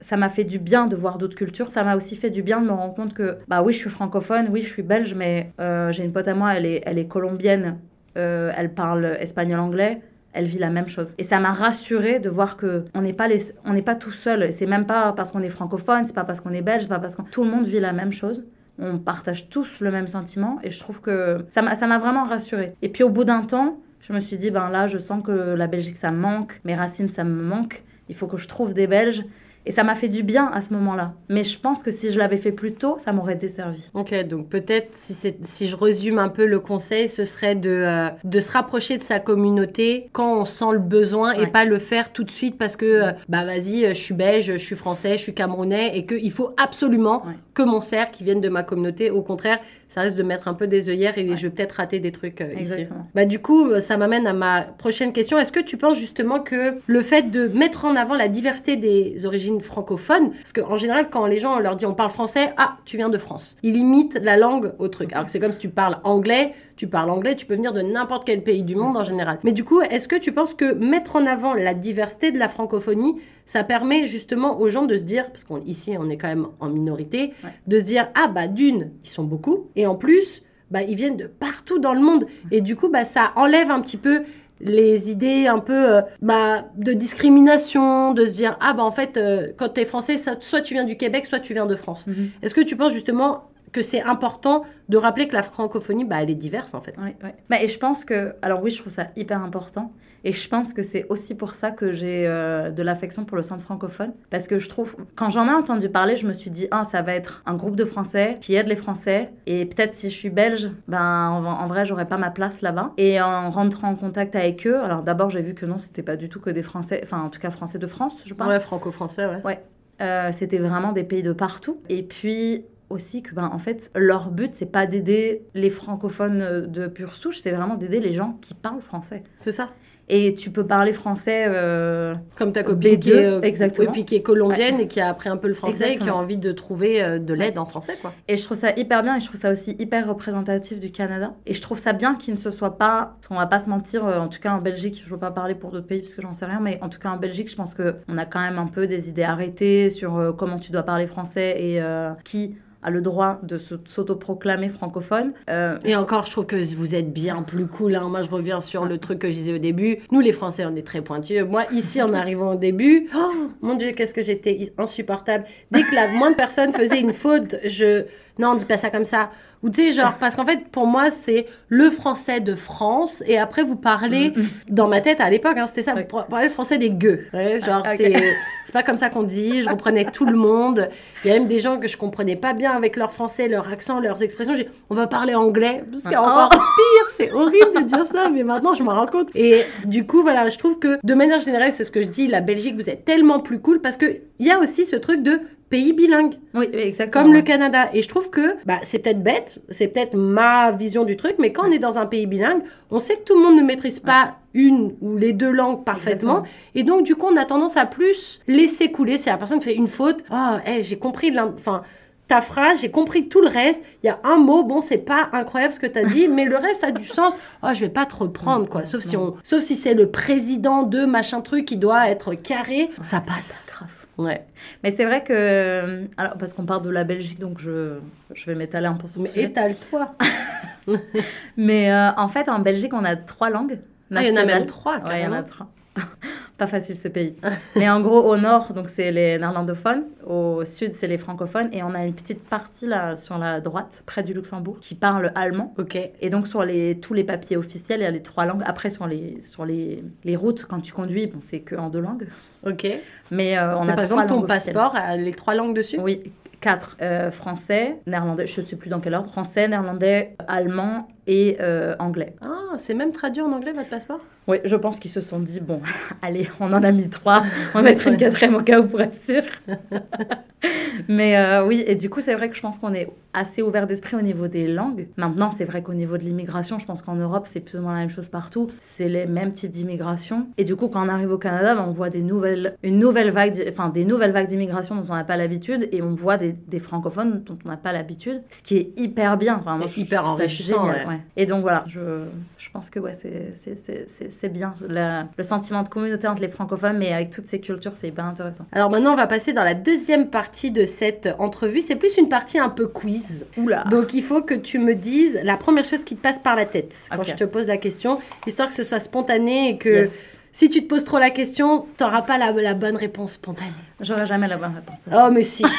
ça m'a fait du bien de voir d'autres cultures. Ça m'a aussi fait du bien de me rendre compte que, bah oui, je suis francophone, oui, je suis belge, mais euh, j'ai une pote à moi, elle est, elle est colombienne, euh, elle parle espagnol-anglais elle vit la même chose. Et ça m'a rassurée de voir que on n'est pas les, on n'est pas tout seul. C'est même pas parce qu'on est francophone, c'est pas parce qu'on est belge, c'est pas parce que tout le monde vit la même chose. On partage tous le même sentiment et je trouve que ça m'a, vraiment rassurée. Et puis au bout d'un temps, je me suis dit ben là, je sens que la Belgique ça me manque, mes racines ça me manque. Il faut que je trouve des Belges. Et ça m'a fait du bien à ce moment-là. Mais je pense que si je l'avais fait plus tôt, ça m'aurait desservi. Ok, donc peut-être si, je résume un peu le conseil, ce serait de, euh, de se rapprocher de sa communauté quand on sent le besoin et pas le faire tout de suite parce que, euh, bah vas-y, euh, je suis belge, je suis français, je suis camerounais et qu'il faut absolument Ouais. que mon cercle qui vienne de ma communauté. Au contraire, ça risque de mettre un peu des œillères et je vais peut-être rater des trucs euh, ici. Exactement. Bah, du coup, ça m'amène à ma prochaine question. Est-ce que tu penses justement que le fait de mettre en avant la diversité des origines francophones, parce qu'en général, quand les gens on leur dit on parle français, ah, tu viens de France. Ils limitent la langue au truc. Alors que c'est comme si tu parles anglais, tu parles anglais, tu peux venir de n'importe quel pays du monde en général. Mais du coup, est-ce que tu penses que mettre en avant la diversité de la francophonie, ça permet justement aux gens de se dire, parce qu'ici on est quand même en minorité, Ouais. de se dire ah bah d'une, ils sont beaucoup, et en plus, bah, ils viennent de partout dans le monde. Et du coup, bah, ça enlève un petit peu les idées un peu euh, bah, de discrimination, de se dire, ah bah en fait, euh, quand tu es français, ça- soit tu viens du Québec, soit tu viens de France. Mhm. Est-ce que tu penses justement que c'est important de rappeler que la francophonie, bah, elle est diverse en fait Ouais, ouais. Bah, et je pense que, alors oui, je trouve ça hyper important. Et je pense que c'est aussi pour ça que j'ai euh, de l'affection pour le centre francophone. Parce que je trouve, quand j'en ai entendu parler, je me suis dit, ah, ça va être un groupe de Français qui aide les Français. Et peut-être si je suis belge, ben, en, en vrai, j'aurais pas ma place là-bas. Et en rentrant en contact avec eux, alors d'abord, j'ai vu que non, c'était pas du tout que des Français, enfin, en tout cas, Français de France, je parle. Ouais, franco-français, ouais. Euh, c'était vraiment des pays de partout. Et puis aussi que, ben, en fait, leur but, c'est pas d'aider les francophones euh, de pure souche, c'est vraiment d'aider les gens qui parlent français. C'est ça Et tu peux parler français. euh, Comme ta copine qui B2, est, euh, exactement. et puis qui est colombienne et qui a appris un peu le français et qui a envie de trouver euh, de l'aide en français, quoi. Et je trouve ça hyper bien et je trouve ça aussi hyper représentatif du Canada. Et je trouve ça bien qu'il ne se soit pas, parce qu'on va pas se mentir, en tout cas en Belgique, je veux pas parler pour d'autres pays parce que j'en sais rien, mais en tout cas en Belgique, je pense que on a quand même un peu des idées arrêtées sur comment tu dois parler français et qui a le droit de s'autoproclamer francophone. Euh, Et encore, je trouve que vous êtes bien plus cool. hein. Moi, je reviens sur le truc que je disais au début. Nous, les Français, on est très pointueux. Moi, ici, en arrivant au début, oh, mon Dieu, qu'est-ce que j'étais insupportable. Dès que la moindre personne faisait une faute, je... Non, on dit pas ça comme ça. Ou tu sais, genre, parce qu'en fait, pour moi, c'est le français de France. Et après, vous parlez, dans ma tête à l'époque, hein, c'était ça, vous parlez le français des gueux. Ouais, genre, Ah, ok. c'est pas comme ça qu'on dit. Je reprenais tout le monde. Il y a même des gens que je comprenais pas bien avec leur français, leur accent, leurs expressions. J'ai dit, on va parler anglais. Parce qu'il y a encore pire. C'est horrible de dire ça, mais maintenant, je m'en rends compte. Et du coup, voilà, je trouve que de manière générale, c'est ce que je dis, la Belgique, vous êtes tellement plus cool parce que il y a aussi ce truc de pays bilingue. Oui, exactement. Comme le Canada. Et je trouve que bah, c'est peut-être bête, c'est peut-être ma vision du truc, mais quand on est dans un pays bilingue, on sait que tout le monde ne maîtrise pas une ou les deux langues parfaitement. Exactement. Et donc, du coup, on a tendance à plus laisser couler. C'est la personne qui fait une faute. Ah, hey, j'ai compris enfin, ta phrase, j'ai compris tout le reste. Il y a un mot, bon, c'est pas incroyable ce que tu as dit, mais le reste a du sens. Oh, je vais pas te reprendre, quoi. Sauf si, on, sauf si c'est le président de machin truc qui doit être carré. Ça passe. Grave. Ouais. Mais c'est vrai que. Alors, parce qu'on parle de la Belgique, donc je, je vais m'étaler un peu sur Mais étale-toi. Mais euh, en fait, en Belgique, on a trois langues. Ah, il y en a même trois, Ouais, il y en a trois. Pas facile ce pays. Mais en gros, au nord, donc c'est les néerlandophones. Au sud, c'est les francophones. Et on a une petite partie là sur la droite, près du Luxembourg, qui parle allemand. Ok. Et donc sur les, tous les papiers officiels, il y a les trois langues. Après, sur les, sur les, les routes, quand tu conduis, bon, c'est que en deux langues. Ok. Mais euh, on Mais a par trois exemple, ton passeport a les trois langues dessus? Oui, quatre. Euh, français, néerlandais, je sais plus dans quel ordre. Français, néerlandais, allemand et euh, anglais. Ah, c'est même traduit en anglais votre passeport? Oui, je pense qu'ils se sont dit, bon, allez, on en a mis trois, on va mettre une quatrième au cas où pour être sûr. Mais euh, oui, et du coup, c'est vrai que je pense qu'on est assez ouvert d'esprit au niveau des langues. Maintenant, c'est vrai qu'au niveau de l'immigration, je pense qu'en Europe, c'est plus ou moins la même chose partout. C'est les mêmes types d'immigration. Et du coup, quand on arrive au Canada, ben, on voit des nouvelles, une nouvelle vague, enfin, des nouvelles vagues d'immigration dont on n'a pas l'habitude, et on voit des, des francophones dont on n'a pas l'habitude, ce qui est hyper bien. Enfin, moi, je hyper enrichissant, génial, ouais. ouais. Et donc voilà, je, je pense que ouais, c'est- bien. La- le sentiment de communauté entre les francophones, mais avec toutes ces cultures, c'est hyper intéressant. Alors maintenant, on va passer dans la deuxième partie de cette entrevue. C'est plus une partie un peu quiz. Oula Donc il faut que tu me dises la première chose qui te passe par la tête quand je te pose la question, histoire que ce soit spontané et que Yes. si tu te poses trop la question, t'auras pas la, la bonne réponse spontanée. J'aurais jamais la bonne réponse. Oh mais si.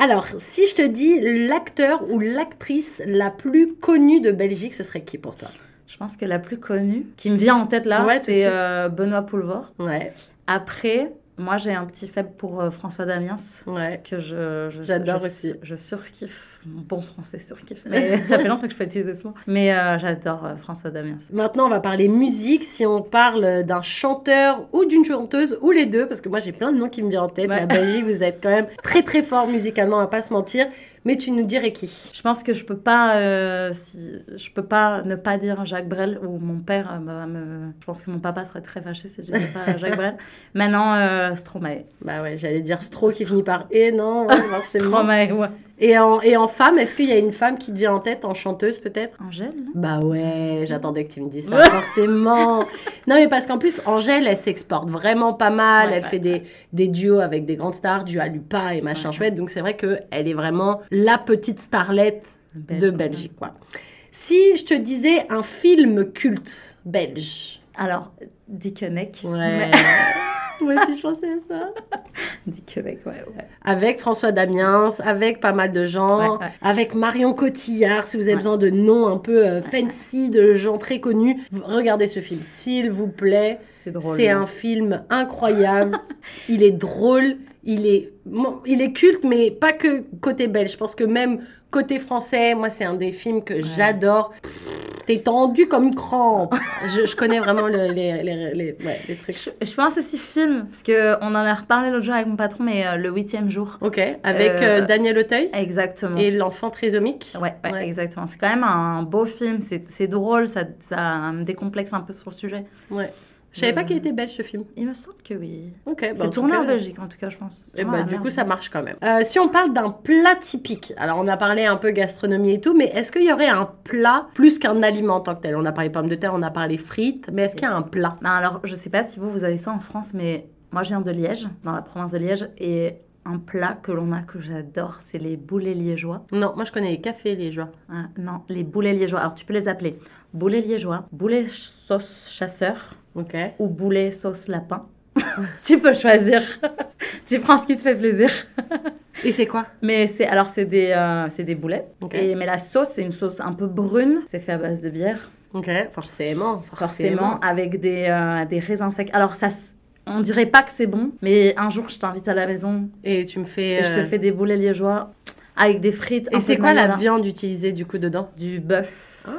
Alors, si je te dis l'acteur ou l'actrice la plus connue de Belgique, ce serait qui pour toi? Je pense que la plus connue, qui me vient en tête là, Ouais, c'est euh, Benoît Poulvord. Ouais, Après, moi j'ai un petit faible pour euh, François Damiens. ouais. Que je, je- J'adore je- aussi. Je surkiffe. Mon bon français surkiffe. Mais ça fait longtemps que je peux utiliser ce mot. Mais euh, j'adore euh, François Damiens. Maintenant, on va parler musique. Si on parle d'un chanteur ou d'une chanteuse, ou les deux, parce que moi j'ai plein de noms qui me viennent en tête. Ouais. La Belgique, vous êtes quand même très très fort musicalement, va pas se mentir. Mais tu nous dirais qui? Je pense que je peux pas, euh, si, je peux pas ne pas dire Jacques Brel ou mon père. euh, me, je pense que mon papa serait très fâché si je disais pas Jacques Brel. Maintenant, euh, Stromae. Bah ouais, j'allais dire Stro qui finit par et non, ouais, forcément. Stromae, ouais. Et en, et en femme, est-ce qu'il y a une femme qui te vient en tête, en chanteuse peut-être? Angèle. Bah ouais, j'attendais que tu me dises ça, forcément. Non, mais parce qu'en plus, Angèle, elle s'exporte vraiment pas mal. Ouais, elle ouais, fait des, des duos avec des grandes stars, du Alupa et machin chouette. Donc c'est vrai qu'elle est vraiment la petite starlette de. Belgique, quoi. Si je te disais un film culte belge? Alors, Dickeneck. Ouais. Moi aussi, je pensais à ça. Dickeneck, ouais, ouais. Avec François Damiens, avec pas mal de gens, Ouais, ouais. avec Marion Cotillard, si vous avez Ouais. besoin de noms un peu euh, fancy, de gens très connus, regardez ce film, s'il vous plaît. C'est drôle. C'est hein. un film incroyable. il est drôle, il est, il est culte, mais pas que côté belge. Je pense que même côté français, moi, c'est un des films que j'adore. T'es tendu comme une crampe. je, je connais vraiment le- les, les, les, ouais, les trucs. Je, je pense aussi film, parce qu'on en a reparlé l'autre jour avec mon patron, mais euh, le huitième jour. Ok, avec Euh, euh, Daniel Auteuil Exactement. et l'enfant trisomique. Ouais, ouais, Ouais. exactement. C'est quand même un beau film, c'est c'est drôle, ça, ça me décomplexe un peu sur le sujet. Ouais. Je savais pas Euh, qu'il était belge ce film. Il me semble que oui. Ok. bah, c'est tourné en Belgique en tout cas, je pense. eh Tourné bah, du Merde. coup, ça marche quand même. Euh, si on parle d'un plat typique, alors on a parlé un peu gastronomie et tout, mais est-ce qu'il y aurait un plat plus qu'un aliment en tant que tel? On a parlé pommes de terre, on a parlé frites, mais est-ce qu'il y a un plat? Ben alors, je sais pas si vous, vous avez ça en France, mais moi, je viens de Liège, dans la province de Liège, et un plat que l'on a que j'adore, c'est les boulets liégeois. Non, moi je connais les cafés, joies. Ah, non, les boulets liégeois. Alors, tu peux les appeler boulets liégeois, boulets sauce chasseur Ok. ou boulets sauce lapin. tu peux choisir. tu prends ce qui te fait plaisir. Et c'est quoi? Mais c'est alors c'est des euh, c'est des boulets. Ok. Et mais la sauce c'est une sauce un peu brune. C'est fait à base de bière, Ok, forcément, forcément. forcément, avec des euh, des raisins secs. Alors ça on dirait pas que c'est bon, mais un jour je t'invite à la maison Et tu me fais. je te euh, fais des boulets liégeois avec des frites. Et c'est quoi la viande utilisée du coup dedans? Du bœuf. Ah,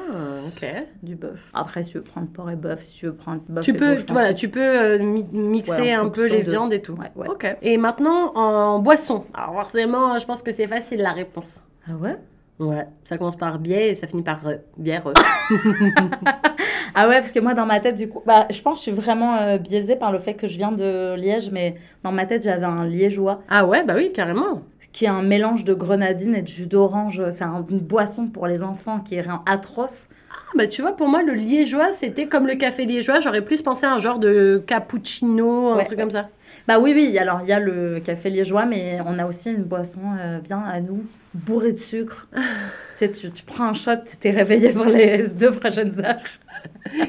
ok. Du bœuf. Après, si tu veux prendre porc et bœuf, si tu veux prendre bœuf Tu et peux, pense voilà, tu peux euh, mi- mixer Ouais, un peu les de- viandes et tout. Ouais, ouais. Ok. Et maintenant, en boisson. Alors forcément, je pense que c'est facile la réponse. Ah ouais? Ouais. Ça commence par biais et ça finit par euh, bière. euh. Ah ouais, parce que moi, dans ma tête, du coup, bah, je pense que je suis vraiment euh, biaisée par le fait que je viens de Liège, mais dans ma tête, j'avais un liégeois, Ah ouais, bah oui, carrément. Qui est un mélange de grenadine et de jus d'orange. C'est un- une boisson pour les enfants qui est rien atroce. Ah, bah tu vois, pour moi, le liégeois, c'était comme le café liégeois. J'aurais plus pensé à un genre de cappuccino, un Ouais, truc ouais. comme ça. Bah oui, oui, alors il y a le café liégeois, mais on a aussi une boisson euh, bien à nous, bourrée de sucre. tu sais, tu, tu prends un shot, t'es réveillé pour les deux prochaines heures.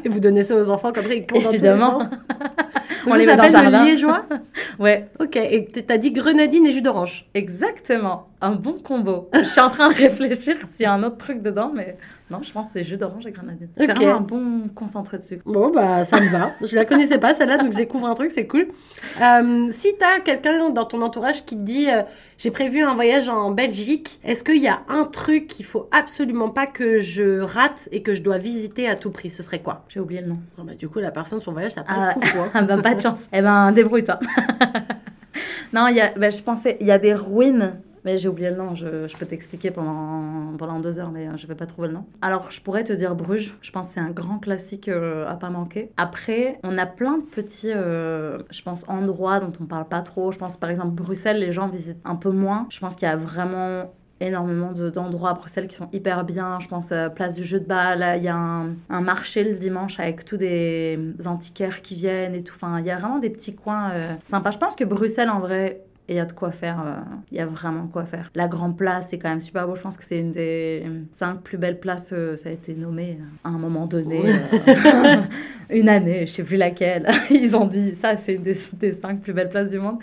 Et vous donnez ça aux enfants comme ça, ils courent dans tous les Évidemment. sens. On les met dans le liégeois Ouais, Ok, et t'as dit grenadine et jus d'orange. exactement. Un bon combo. Je suis en train de réfléchir s'il y a un autre truc dedans, mais non, je pense que c'est jus d'orange et grenadine. C'est Ok. vraiment un bon concentré de sucre. Bon, bah ça me va. Je la connaissais pas celle-là, donc je découvre un truc, c'est cool. Euh, si t'as quelqu'un dans ton entourage qui te dit euh, j'ai prévu un voyage en Belgique, est-ce qu'il y a un truc qu'il faut absolument pas que je rate et que je dois visiter à tout prix? Ce serait quoi? J'ai oublié le nom. Ah bah, Du coup, la personne, son voyage, ça va pas Ah. être fou. Ah bah pas de chance. Eh ben débrouille-toi. non, y a, bah, je pensais, il y a des ruines, mais j'ai oublié le nom. Je, je peux t'expliquer pendant, pendant deux heures, mais euh, je vais pas trouver le nom. Alors je pourrais te dire Bruges. Je pense que c'est un grand classique euh, à pas manquer. Après, on a plein de petits, euh, je pense, endroits dont on parle pas trop. Je pense par exemple Bruxelles, les gens visitent un peu moins. Je pense qu'il y a vraiment énormément de- d'endroits à Bruxelles qui sont hyper bien. Je pense euh, place du jeu de balle, il y a un, un marché le dimanche avec tous des antiquaires qui viennent et tout. Enfin, il y a vraiment des petits coins euh, sympas. Je pense que Bruxelles, en vrai, il y a de quoi faire. euh, Il y a vraiment de quoi faire. La Grand Place, c'est quand même super beau. Je pense que c'est une des cinq plus belles places. euh, ça a été nommé euh, à un moment donné. euh, une année, je sais plus laquelle. Ils ont dit ça, c'est une des, des cinq plus belles places du monde.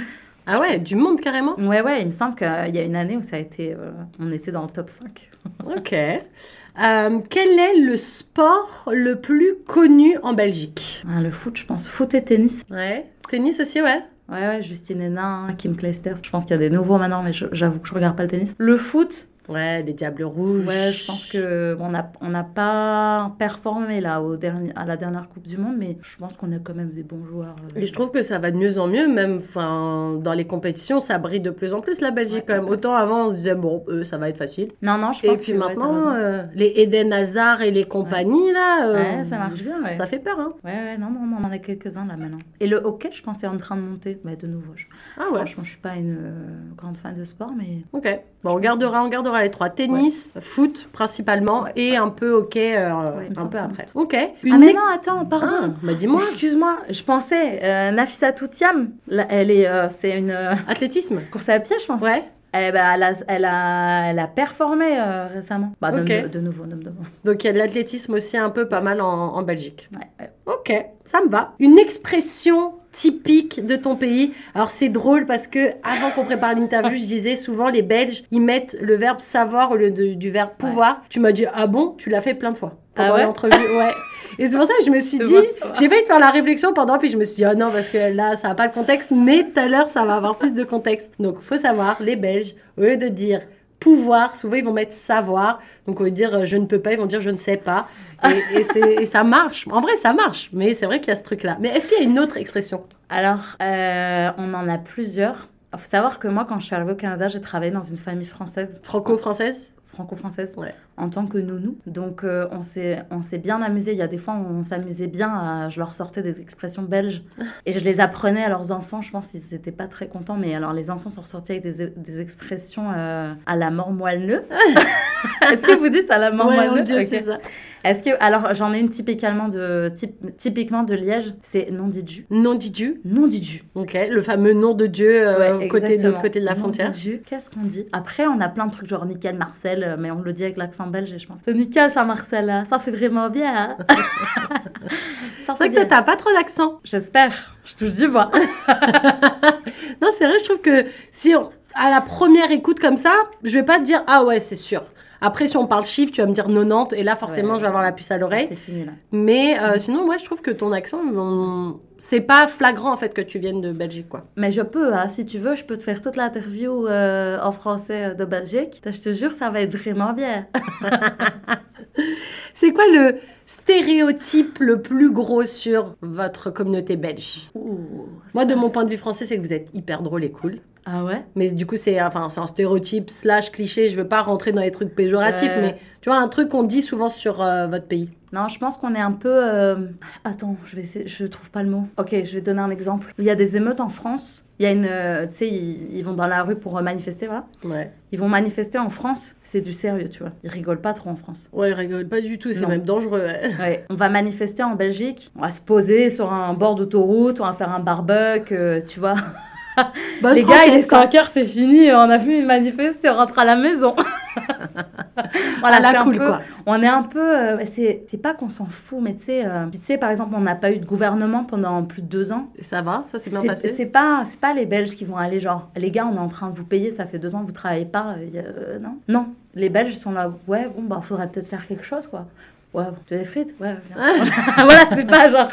Ah ouais, du monde carrément? Ouais, ouais, il me semble qu'il y a une année où ça a été. euh, on était dans le top 5. Ok. Euh, quel est le sport le plus connu en Belgique? Ah, le foot, je pense. Foot et tennis. Ouais. Tennis aussi, ouais. Ouais, ouais, Justine Hénin, Kim Clijsters. Je pense qu'il y a des nouveaux maintenant, mais j'avoue que je regarde pas le tennis. Le foot, Ouais, les Diables Rouges. ouais, je pense que on n'a on n'a pas performé là au dernier, à la dernière Coupe du Monde, mais je pense qu'on a quand même des bons joueurs. euh. Et je trouve que ça va de mieux en mieux, même dans les compétitions, ça brille de plus en plus la Belgique Ouais, quand même. ouais. Autant avant, on se disait, bon, eux, ça va être facile. Non, non, je Et pense puis que ouais, t'as maintenant, euh, les Eden Hazard et les compagnies, là, euh, Ouais, ça marche bien. Ça fait peur, hein. Ouais, ouais, non, non, non, on en a quelques-uns là maintenant. Et le hockey, je pense, est en train de monter. Mais de nouveau, je... Ah ouais, franchement, je suis pas une euh, grande fan de sport, mais ok. Bon, on gardera, on gardera les trois. Tennis, foot principalement, Ouais. et un peu hockey euh, Ouais, un peu après. Ok. Ah, mais non, attends, pardon. Ah, bah dis-moi. Excuse-moi, je pensais, euh, Nafisa Toutiam, elle est, euh, c'est une Athlétisme course à pied, je pense. Ouais. Eh ben, elle, a, elle, a, elle a performé euh, récemment. Bah, nomme Ok. de, de nouveau, nomme de nouveau. Donc il y a de l'athlétisme aussi un peu pas mal en, en Belgique. Ouais, ouais. Ok, ça me va. Une expression typique de ton pays. Alors c'est drôle parce que avant qu'on prépare l'interview, je disais souvent les Belges, ils mettent le verbe savoir au lieu de- du verbe pouvoir. Tu m'as dit ah bon, tu l'as fait plein de fois pendant Ah ouais? l'entrevue. Ouais. Et c'est pour ça que je me suis dit, j'ai failli te faire la réflexion pendant, puis je me suis dit, oh non, parce que là, ça n'a pas le contexte, mais tout à l'heure, ça va avoir plus de contexte. Donc, faut savoir, les Belges, au lieu de dire pouvoir, souvent, ils vont mettre savoir. Donc, lieu de dire euh, je ne peux pas, ils vont dire je ne sais pas. Et, et c'est- et ça marche. En vrai, ça marche, mais c'est vrai qu'il y a ce truc-là. Mais est-ce qu'il y a une autre expression? Alors, euh, on en a plusieurs. Il faut savoir que moi, quand je suis arrivée au Canada, j'ai travaillé dans une famille française, Franco-française? Franco-française, Ouais. En tant que nounou. Donc, euh, on s'est on s'est bien amusé. Il y a des fois, on s'amusait bien. à- je leur sortais des expressions belges et je les apprenais à leurs enfants. Je pense qu'ils n'étaient pas très contents, mais alors les enfants sont ressortis avec des, des expressions euh, à la mort moelleux. Est-ce que vous dites à la mort Ouais, moelleux Ok. ça. Est-ce que alors j'en ai une typiquement de typ- typiquement de Liège, c'est non dit du. Non dit Dieu. Non dit du. Ok, le fameux nom de Dieu euh, Ouais, côté de l'autre côté de la Non frontière. Qu'est-ce qu'on dit? Après, on a plein de trucs genre nickel Marcel, mais on le dit avec l'accent belge je pense c'est nickel ça Marcel, là. ça c'est vraiment bien. hein. C'est vrai que toi, t'as pas trop d'accent. J'espère. Je touche du bois. Non, c'est vrai, je trouve que si on- à la première écoute comme ça, je vais pas te dire ah ouais, c'est sûr. Après, si on parle chiffre, tu vas me dire 90, et là, forcément, Ouais. je vais avoir la puce à l'oreille. C'est fini là. Mais euh, sinon, moi, je trouve que ton accent, on- c'est pas flagrant, en fait, que tu viennes de Belgique, quoi. Mais je peux, hein, si tu veux, je peux te faire toute l'interview euh, en français euh, de Belgique. Je te jure, ça va être vraiment bien. C'est quoi le stéréotype le plus gros sur votre communauté belge? Moi, de mon point de vue français, c'est que vous êtes hyper drôle et cool. Ah ouais Mais du coup, c'est enfin, c'est un stéréotype slash cliché. Je veux pas rentrer dans les trucs péjoratifs, mais tu vois, un truc qu'on dit souvent sur euh, votre pays. Non, je pense qu'on est un peu. euh, Attends, je vais essayer, je trouve pas le mot. Ok, je vais donner un exemple. Il y a des émeutes en France. Il y a une. euh, Tu sais, ils, ils vont dans la rue pour manifester, voilà. Ouais. Ils vont manifester en France, c'est du sérieux, tu vois. Ils rigolent pas trop en France. Ouais, ils rigolent pas du tout, c'est même dangereux. ouais. Ouais. On va manifester en Belgique, on va se poser sur un bord d'autoroute, on va faire un barbecue, euh, tu vois. Bonne Les gars, il est franquette, quoi. 5 heures, c'est fini, on a fini de manifester, on rentre à la maison. À c'est la cool, peu- quoi. On est un peu. euh, c'est pas qu'on s'en fout, mais tu sais, euh, tu sais, par exemple, on n'a pas eu de gouvernement pendant plus de deux ans. Ça va, ça s'est bien passé? c'est pas, c'est pas les Belges qui vont aller genre, les gars, on est en train de vous payer, ça fait deux ans vous travaillez pas. euh, euh, non, non. Les Belges sont là, ouais, bon, bah, faudrait peut-être faire quelque chose, quoi. Ouais, tu veux des frites? Ouais, viens. voilà, c'est pas genre.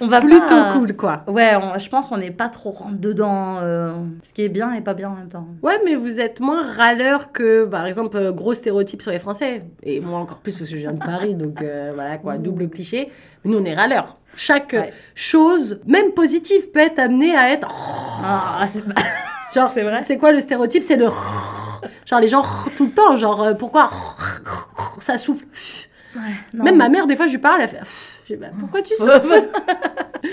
On va Plutôt pas- cool, quoi. Ouais, on- je pense qu'on n'est pas trop rentre dedans, euh, ce qui est bien et pas bien en même temps. Ouais, mais vous êtes moins râleur que, par exemple, euh, gros stéréotype sur les Français. Et moi encore plus parce que je viens de Paris, donc euh, voilà quoi, double cliché. Mais nous, on est râleurs. Chaque Ouais. chose, même positive, peut être amenée à être. Ah, Genre, C'est vrai c'est quoi le stéréotype? C'est le. Genre, les gens tout le temps, genre, pourquoi ça souffle? Ouais. Même ma mère, des fois, je lui parle, elle fait. Je dis, bah, pourquoi tu Ouais.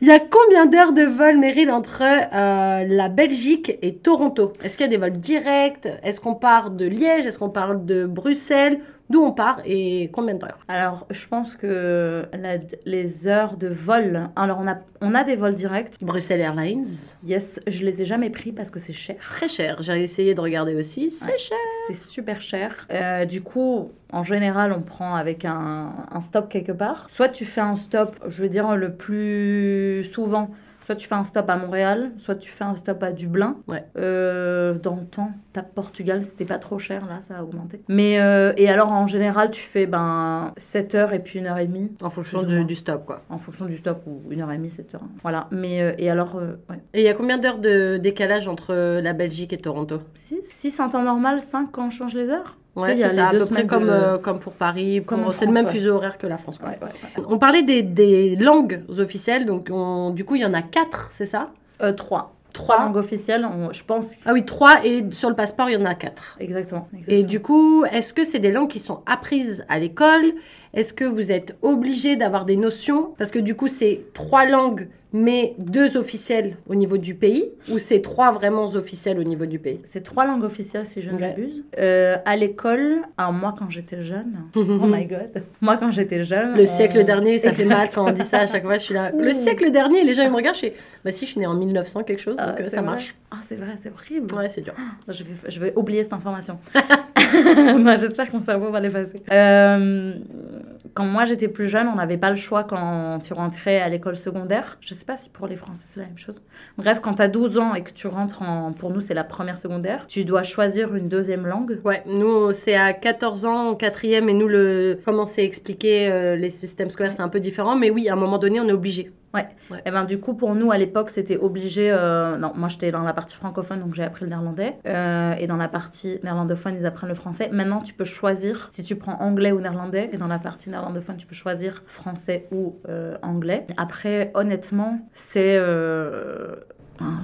Il y a combien d'heures de vol, Meryl, entre euh, la Belgique et Toronto? Est-ce qu'il y a des vols directs? Est-ce qu'on part de Liège? Est-ce qu'on part de Bruxelles? D'où on part et combien d'heures Alors, je pense que la- les heures de vol. Alors, on a, on a des vols directs. Bruxelles Airlines, Yes, je les ai jamais pris parce que c'est cher. très cher. J'ai essayé de regarder aussi, c'est Ouais. cher. C'est super cher. Euh, du coup, en général, on prend avec un, un stop quelque part. Soit tu fais un stop, je veux dire le plus souvent, soit tu fais un stop à Montréal, soit tu fais un stop à Dublin. Ouais. Euh, dans le temps, t'as Portugal, c'était pas trop cher, là, ça a augmenté. Mais, euh, et alors, en général, tu fais ben, 7 heures et puis 1 heure et demie. En fonction moins. du stop, quoi. En fonction du stop, ou 1 heure et demie, 7 heures. Voilà. Mais, euh, et alors, euh, ouais. Et il y a combien d'heures de décalage entre la Belgique et Toronto? 6 6 en temps normal, 5 quand on change les heures? Ouais, il y a les à peu près semaines comme, de- euh, comme pour Paris. Pour- C'est le même ouais. fuseau horaire que la France. Ouais. On parlait des, des langues officielles, donc on- du coup il y en a quatre, c'est ça? Euh, 3. Trois. langues officielles, on- je pense. Ah oui, trois et sur le passeport il y en a quatre. Exactement. Et du coup, est-ce que c'est des langues qui sont apprises à l'école? Est-ce que vous êtes obligé d'avoir des notions? Parce que du coup, c'est trois langues, mais deux officielles au niveau du pays Ou c'est trois vraiment officielles au niveau du pays? C'est trois langues officielles si je ne m'abuse. Euh, à l'école, alors moi quand j'étais jeune, oh my god, moi quand j'étais jeune. Le on- siècle dernier, ça fait mal quand on dit ça à chaque fois. Je suis là. Le siècle dernier, les gens ils me regardent. Je fais, bah si, je suis née en 1900 quelque chose, Ah, donc euh, c'est ça vrai. marche. Ah c'est vrai, c'est horrible. Ouais, c'est dur. Je vais, je vais oublier cette information. Bah, J'espère que mon cerveau va l'effacer. Euh, quand moi j'étais plus jeune, on n'avait pas le choix quand tu rentrais à l'école secondaire. Je sais pas si pour les Français c'est la même chose. Bref, quand tu as 12 ans et que tu rentres en. Pour nous, c'est la première secondaire, tu dois choisir une deuxième langue. Ouais, nous, c'est à 14 ans, quatrième, et nous, le, comment c'est expliqué, euh, les systèmes scolaires, c'est un peu différent, mais oui, à un moment donné, on est obligé. Et ben du coup pour nous à l'époque c'était obligé. euh, Non, moi j'étais dans la partie francophone donc j'ai appris le néerlandais Euh, et dans la partie néerlandophone ils apprennent le français. Maintenant tu peux choisir si tu prends anglais ou néerlandais et dans la partie néerlandophone tu peux choisir français ou euh, anglais. Après honnêtement c'est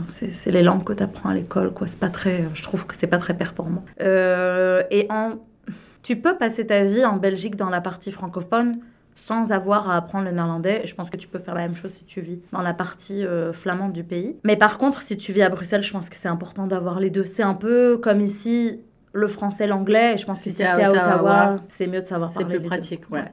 c'est les langues que tu apprends à l'école quoi. C'est pas très. Je trouve que c'est pas très performant. Et en tu peux passer ta vie en Belgique dans la partie francophone sans avoir à apprendre le néerlandais. Je pense que tu peux faire la même chose si tu vis dans la partie euh, flamande du pays. Mais par contre, si tu vis à Bruxelles, je pense que c'est important d'avoir les deux. C'est un peu comme ici le français, l'anglais. Je pense que Si tu à à Ottawa, Ottawa, c'est mieux de savoir C'est parler plus les pratique, ouais.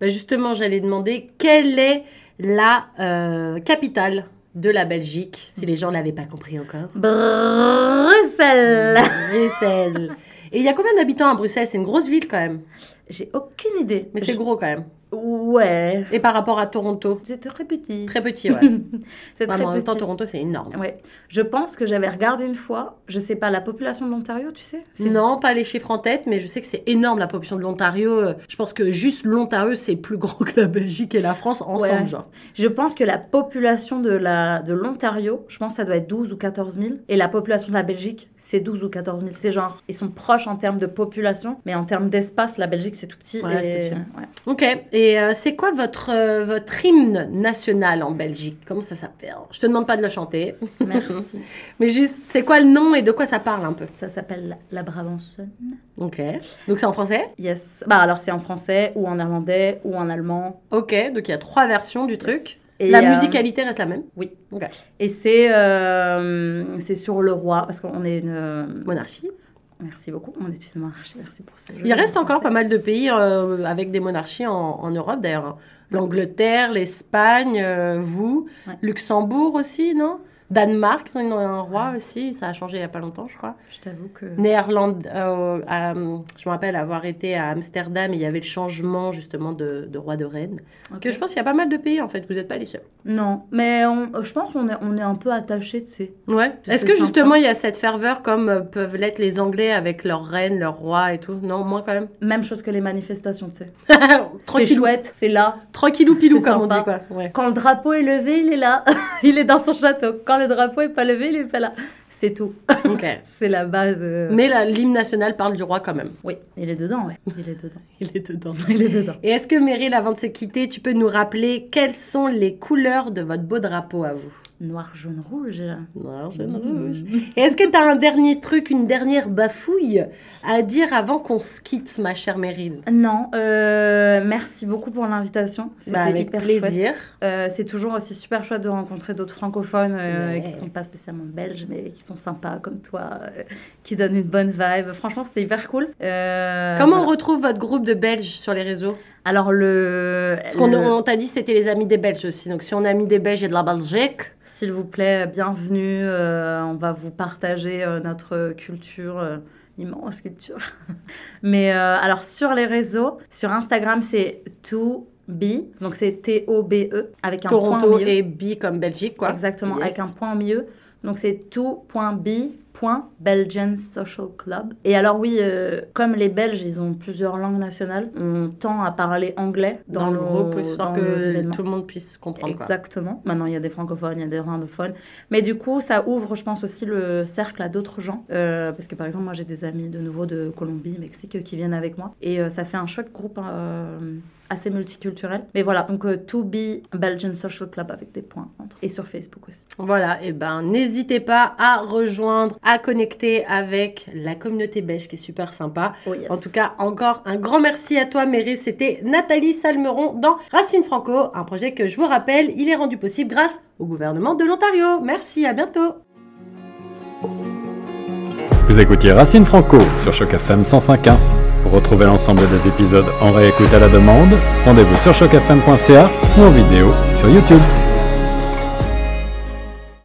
Bah, justement, j'allais demander quelle est la euh, capitale de la Belgique, si les gens l'avaient pas compris encore? Bruxelles Bruxelles. Et il y a combien d'habitants à Bruxelles? C'est une grosse ville quand même, J'ai aucune idée. mais c'est Je- gros quand même. Ou- Ouais. Et par rapport à Toronto? C'est très petit. Très petit, ouais. c'est très en même temps, petit. Toronto, c'est énorme. Ouais. Je pense que j'avais regardé une fois, je sais pas, la population de l'Ontario, tu sais? Non, pas les chiffres en tête, mais je sais que c'est énorme la population de l'Ontario. Je pense que juste l'Ontario, c'est plus grand que la Belgique et la France ensemble, Ouais. genre. Je pense que la population de la de l'Ontario, je pense que ça doit être 12 ou 14 000. Et la population de la Belgique, c'est 12 ou 14 000. C'est genre, ils sont proches en termes de population, mais en termes d'espace, la Belgique, c'est tout petit. Ouais, et- c'est petit. ouais. Ok, et euh, c'est quoi votre, euh, votre hymne national en Belgique? Comment ça s'appelle? Je te demande pas de le chanter, Merci. mais juste, c'est quoi le nom et de quoi ça parle un peu? Ça s'appelle la, la Brabançonne. Ok, donc c'est en français? Yes. Bah alors, c'est en français, ou en néerlandais, ou en allemand. Ok, donc il y a trois versions du truc. Et, la euh, musicalité reste la même? Oui. Et c'est euh, c'est sur le roi, parce qu'on est une. euh, Monarchie. Merci beaucoup. On est une monarchie. Merci pour jeu. Il reste encore pas mal. de pays euh, avec des monarchies en, en Europe d'ailleurs. L'Angleterre, l'Espagne, vous, Ouais. Luxembourg aussi, non? Danemark, ils ont un roi aussi, ça a changé il y a pas longtemps, je crois. Je t'avoue que. Néerlande, euh, je me rappelle avoir été à Amsterdam et il y avait le changement justement de, de roi de reine. Que je pense qu'il y a pas mal de pays en fait, vous n'êtes pas les seuls. Non, mais on- je pense qu'on est, on est un peu attachés, tu sais. Ouais. Est-ce que sympa. justement il y a cette ferveur comme euh, peuvent l'être les Anglais avec leur reine, leur roi et tout? Non, moins quand même. Même chose que les manifestations, tu sais. C'est chouette, c'est là. tranquillou pilou C'est comme on dit quoi. Ouais. Quand le drapeau est levé, il est là. il est dans son château. Quand le drapeau est pas levé, il est pas là. C'est tout. Ok. C'est la base. euh, Mais la- l'hymne national parle du roi quand même. Oui, il est dedans, ouais. Il est dedans. Il est dedans. Il est dedans. Et est-ce que Meryl, avant de se quitter, tu peux nous rappeler quelles sont les couleurs de votre beau drapeau à vous? Noir, jaune, rouge. Noir, jaune, Mmh. rouge. Et est-ce que tu as un dernier truc, une dernière bafouille à dire avant qu'on se quitte, ma chère Meryl Non, euh, merci beaucoup pour l'invitation. C'était Bah, Avec hyper plaisir. Euh, c'est toujours aussi super chouette de rencontrer d'autres francophones euh, Ouais. qui sont pas spécialement belges, mais qui sont sympas comme toi, euh, qui donnent une bonne vibe. Franchement, c'était hyper cool. Comment on retrouve votre groupe de Belges sur les réseaux? Alors, le. Parce qu'on le- t'a dit c'était les amis des Belges aussi. Donc si on a mis des Belges et de la Belgique, S'il vous plaît, bienvenue. euh, on va vous partager euh, notre culture. euh, immense culture. Mais alors sur les réseaux, sur Instagram c'est to-be, donc c'est T-O-B-E, avec un point au Toronto milieu. et B comme Belgique, quoi. Exactement, Yes. avec un point au milieu. Donc c'est to.b.belgian Social Club. Et alors oui, euh, comme les Belges, ils ont plusieurs langues nationales, on tend à parler anglais dans, dans, le groupe, histoire que tout le monde puisse comprendre. Quoi. Exactement. Maintenant, il y a des francophones, il y a des irlandophones. Mais du coup, ça ouvre, je pense, aussi le cercle à d'autres gens. Euh, parce que, par exemple, moi, j'ai des amis de nouveau de Colombie, Mexique, qui viennent avec moi. Et euh, ça fait un chouette groupe euh, assez multiculturel. Mais voilà, donc euh, To Be Belgian Social Club avec des points entre. Et sur Facebook aussi. Voilà, et ben n'hésitez pas à rejoindre, à connecter avec la communauté belge qui est super sympa. Oh yes. En tout cas, encore un grand merci à toi, Mary. C'était Nathalie Salmeron dans Racine Franco, un projet que je vous rappelle, il est rendu possible grâce au gouvernement de l'Ontario. Merci, à bientôt. Vous écoutiez Racine Franco sur Choc FM 105.1. Pour retrouver l'ensemble des épisodes en réécoute à la demande, rendez-vous sur chocfm.ca ou en vidéo sur YouTube.